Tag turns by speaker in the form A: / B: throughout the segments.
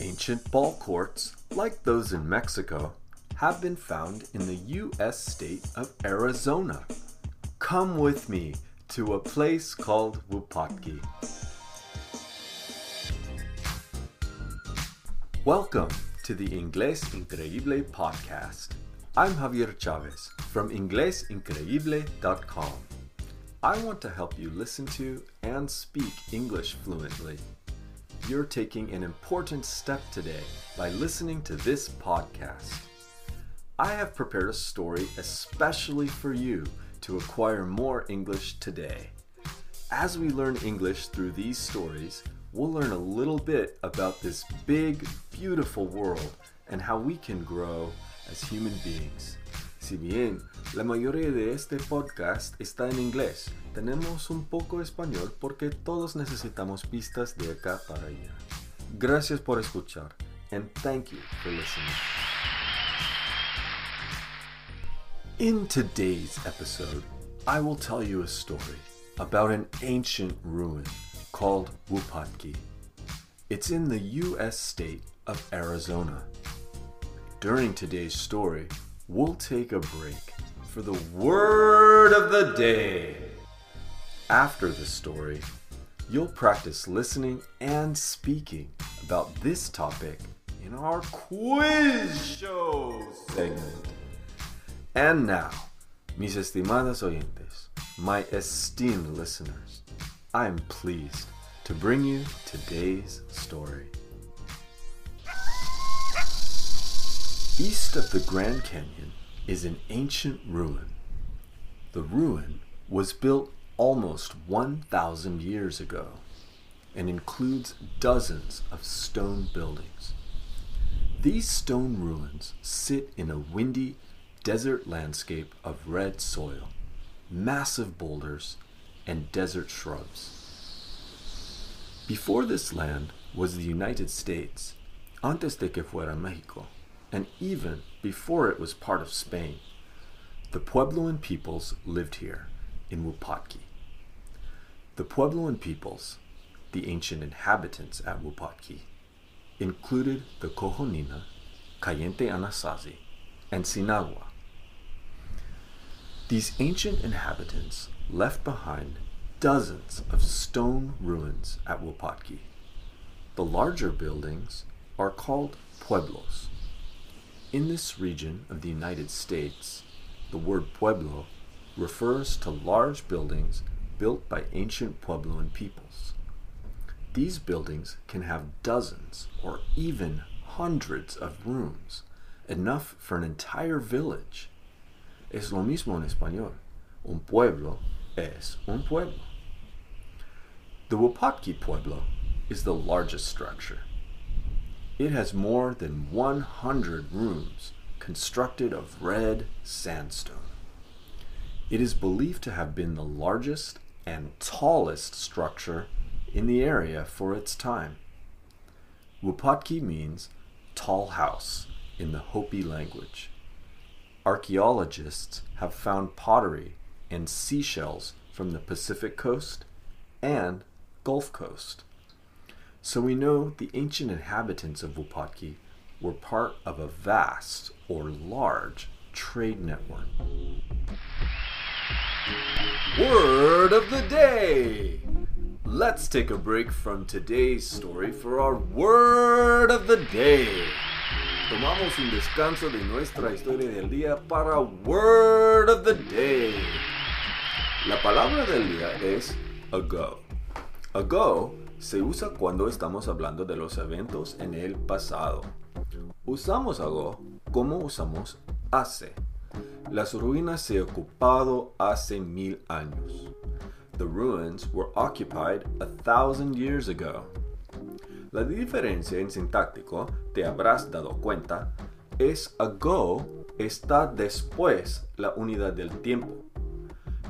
A: Ancient ball courts, like those in Mexico, have been found in the U.S. state of Arizona. Come with me to a place called Wupatki. Welcome to the Inglés Increíble podcast. I'm Javier Chavez from inglesincreíble.com. I want to help you listen to and speak English fluently. You're taking an important step today by listening to this podcast. I have prepared a story especially for you to acquire more English today. As we learn English through these stories, we'll learn a little bit about this big, beautiful world and how we can grow as human beings. Si bien la mayoría de este podcast está en inglés, tenemos un poco español porque todos necesitamos pistas de acá para allá. Gracias por escuchar and thank you for listening. In today's episode, I will tell you a story about an ancient ruin called Wupatki. It's in the U.S. state of Arizona. During today's story, we'll take a break for the word of the day. After the story, you'll practice listening and speaking about this topic in our quiz show segment. And now, mis estimadas oyentes, my esteemed listeners, I am pleased to bring you today's story. East of the Grand Canyon is an ancient ruin. The ruin was built almost 1,000 years ago and includes dozens of stone buildings. These stone ruins sit in a windy desert landscape of red soil, massive boulders, and desert shrubs. Before this land was the United States, antes de que fuera Mexico, and even before it was part of Spain, the Puebloan peoples lived here in Wupatki. The Puebloan peoples, the ancient inhabitants at Wupatki, included the Cohonina, Kayenta Anasazi, and Sinagua. These ancient inhabitants left behind dozens of stone ruins at Wupatki. The larger buildings are called pueblos. In this region of the United States, the word pueblo refers to large buildings built by ancient Puebloan peoples. These buildings can have dozens or even hundreds of rooms, enough for an entire village. Es lo mismo en español. Un pueblo es un pueblo. The Wupatki Pueblo is the largest structure. It has more than 100 rooms constructed of red sandstone. It is believed to have been the largest and tallest structure in the area for its time. Wupatki means tall house in the Hopi language. Archaeologists have found pottery and seashells from the Pacific coast and Gulf Coast. So we know the ancient inhabitants of Wupatki were part of a vast or large trade network. Word of the day! Let's take a break from today's story for our word of the day. Tomamos un descanso de nuestra historia del día para word of the day. La palabra del día es ago. Ago se usa cuando estamos hablando de los eventos en el pasado. Usamos ago como usamos hace. Las ruinas se ocupado hace mil años. The ruins were occupied a thousand years ago. La diferencia en sintáctico, te habrás dado cuenta, es ago está después la unidad del tiempo.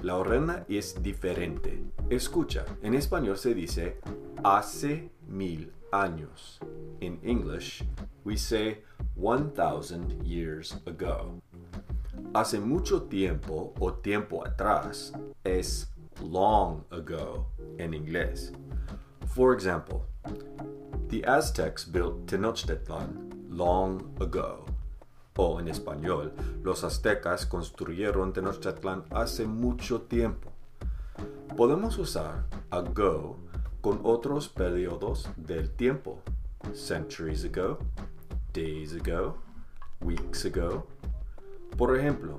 A: La orena es diferente. Escucha, en español se dice hace mil años. In English, we say 1000 years ago. Hace mucho tiempo o tiempo atrás es long ago en inglés. For example, The Aztecs built Tenochtitlan long ago. O en español, los aztecas construyeron Tenochtitlan hace mucho tiempo. Podemos usar ago con otros periodos del tiempo. Centuries ago, days ago, weeks ago. Por ejemplo,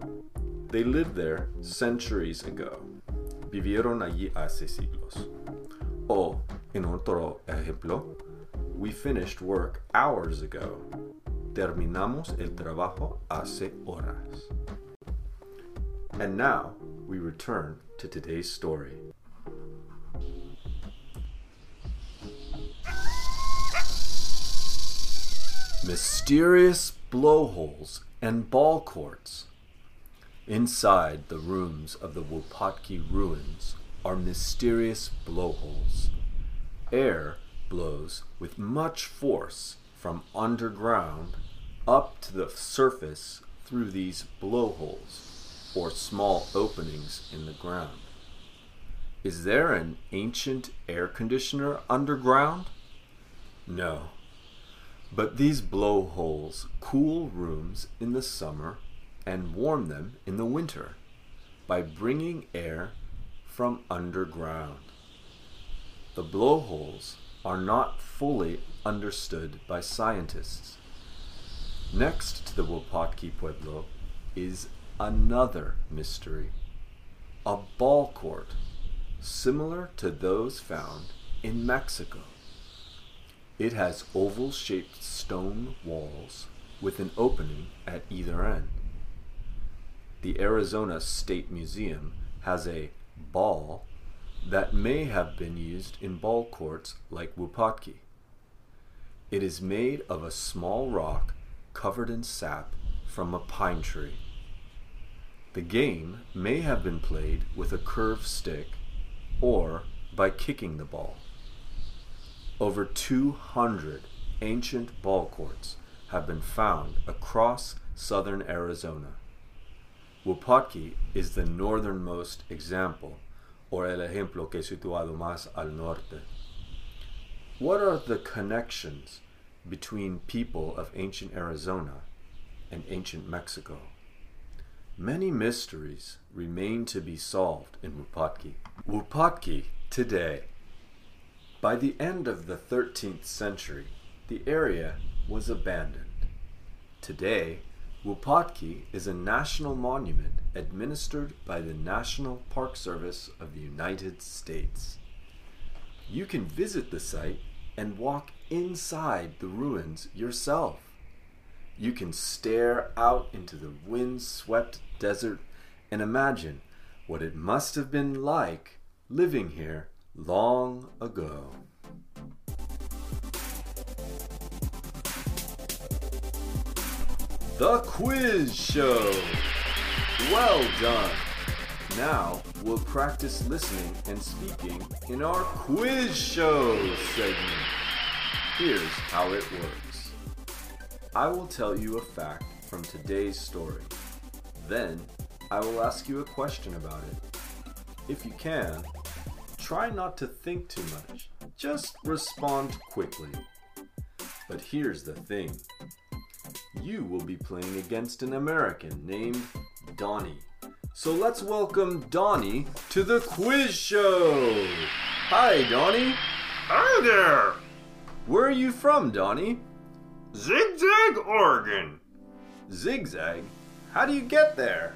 A: they lived there centuries ago. Vivieron allí hace siglos. O, en otro ejemplo, we finished work hours ago. Terminamos el trabajo hace horas. And now we return to today's story. Mysterious blowholes and ball courts. Inside the rooms of the Wupatki ruins are mysterious blowholes. Air blows with much force from underground up to the surface through these blowholes, or small openings in the ground. Is there an ancient air conditioner underground? No. But these blowholes cool rooms in the summer and warm them in the winter by bringing air from underground. The blowholes are not fully understood by scientists. Next to the Wupatki Pueblo is another mystery a ball court similar to those found in Mexico. It has oval shaped stone walls with an opening at either end. The Arizona State Museum has a ball that may have been used in ball courts like Wupatki. It is made of a small rock covered in sap from a pine tree. The game may have been played with a curved stick or by kicking the ball. Over 200 ancient ball courts have been found across southern Arizona. Wupatki is the northernmost example, or el ejemplo que situado más al norte. What are the connections between people of ancient Arizona and ancient Mexico? Many mysteries remain to be solved in Wupatki. Wupatki today. By the end of the 13th century, the area was abandoned. Today, Wupatki is a national monument administered by the National Park Service of the United States. You can visit the site and walk inside the ruins yourself. You can stare out into the wind swept desert and imagine what it must have been like living here long ago. The Quiz Show! Well done! Now we'll practice listening and speaking in our Quiz Show segment. Here's how it works I will tell you a fact from today's story. Then I will ask you a question about it. If you can, try not to think too much, just respond quickly. But here's the thing you will be playing against an American named Donnie. So let's welcome Donnie to the quiz show. Hi, Donnie.
B: Hi there!
A: Where are you from, Donnie?
B: Zigzag, Oregon.
A: Zigzag? How do you get there?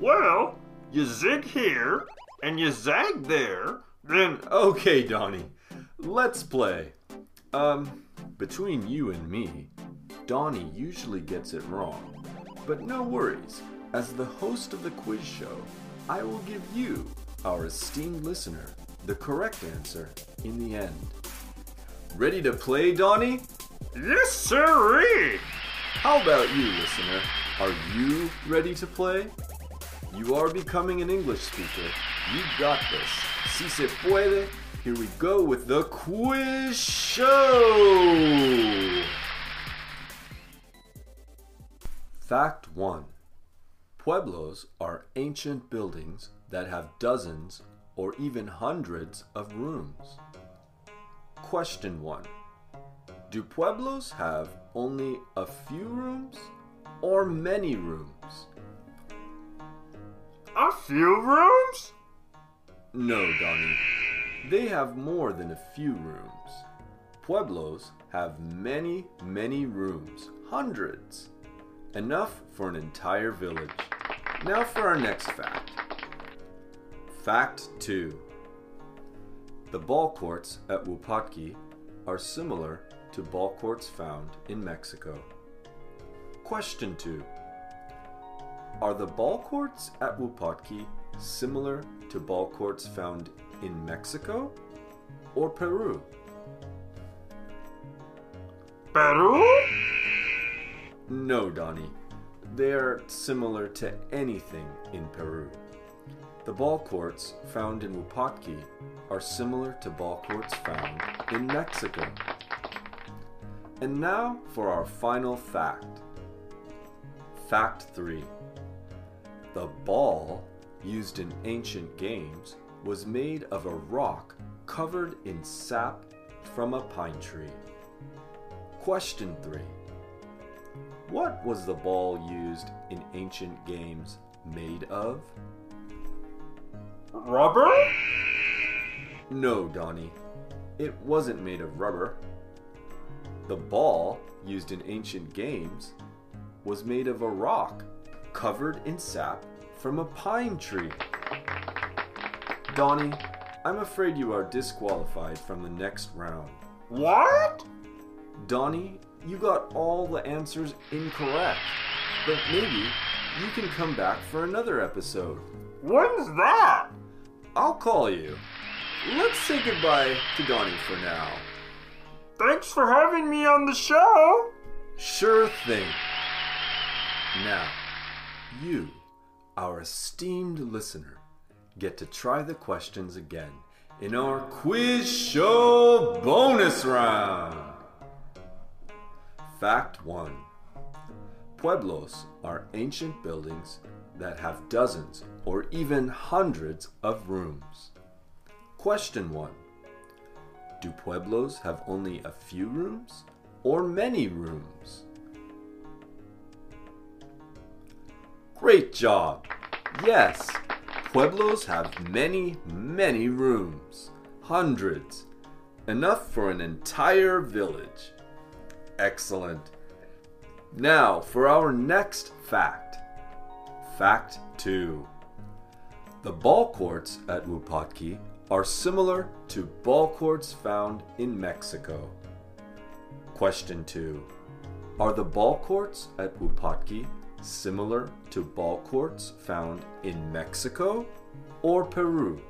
B: Well, you zig here and you zag there, then
A: Okay, Donnie. Let's play. Um, between you and me, Donnie usually gets it wrong. But no worries. As the host of the quiz show, I will give you, our esteemed listener, the correct answer in the end. Ready to play, Donnie?
B: yes, sirree!
A: How about you, listener? Are you ready to play? You are becoming an English speaker. You got this. Si se puede. Here we go with the quiz show. Fact 1 Pueblos are ancient buildings that have dozens or even hundreds of rooms. Question 1 Do pueblos have only a few rooms or many rooms?
B: A few rooms?
A: No, Donnie. They have more than a few rooms. Pueblos have many, many rooms, hundreds. Enough for an entire village. Now for our next fact. Fact 2 The ball courts at Wupatki are similar to ball courts found in Mexico. Question 2 Are the ball courts at Wupatki similar to ball courts found in Mexico or Peru?
B: Peru?
A: No, Donnie. They are similar to anything in Peru. The ball courts found in Wupatki are similar to ball courts found in Mexico. And now for our final fact. Fact 3 The ball used in ancient games was made of a rock covered in sap from a pine tree. Question 3 What was the ball used in ancient games made of?
B: Rubber?
A: No, Donnie. It wasn't made of rubber. The ball used in ancient games was made of a rock covered in sap from a pine tree. Donnie, I'm afraid you are disqualified from the next round.
B: What?
A: Donnie, you got all the answers incorrect. But maybe you can come back for another episode.
B: When's that?
A: I'll call you. Let's say goodbye to Donnie for now.
B: Thanks for having me on the show.
A: Sure thing. Now, you, our esteemed listener, get to try the questions again in our quiz show bonus round. Fact 1 Pueblos are ancient buildings that have dozens or even hundreds of rooms. Question 1 Do pueblos have only a few rooms or many rooms? Great job! Yes, pueblos have many, many rooms. Hundreds. Enough for an entire village. Excellent. Now for our next fact. Fact 2. The ball courts at Wupatki are similar to ball courts found in Mexico. Question 2. Are the ball courts at Wupatki similar to ball courts found in Mexico or Peru?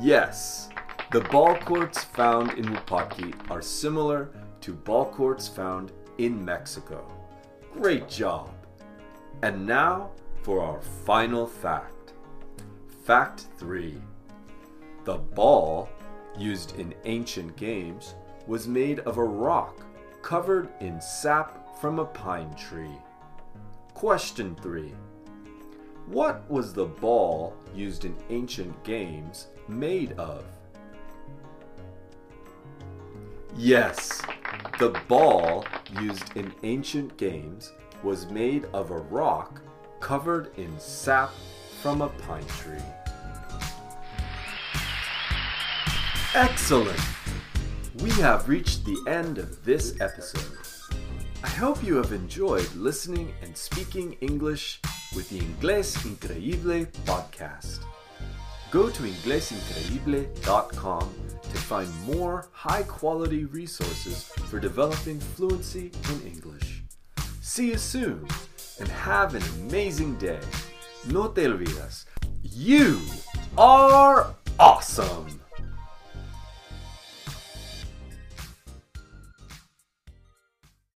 A: Yes, the ball courts found in Wupatki are similar to ball courts found in Mexico. Great job! And now for our final fact. Fact 3 The ball used in ancient games was made of a rock covered in sap from a pine tree. Question 3 What was the ball used in ancient games made of? Yes, the ball used in ancient games was made of a rock covered in sap from a pine tree. Excellent! We have reached the end of this episode. I hope you have enjoyed listening and speaking English with the Inglés Increíble podcast. Go to inglesincreíble.com to find more high quality resources for developing fluency in English. See you soon and have an amazing day. No te olvides, you are awesome!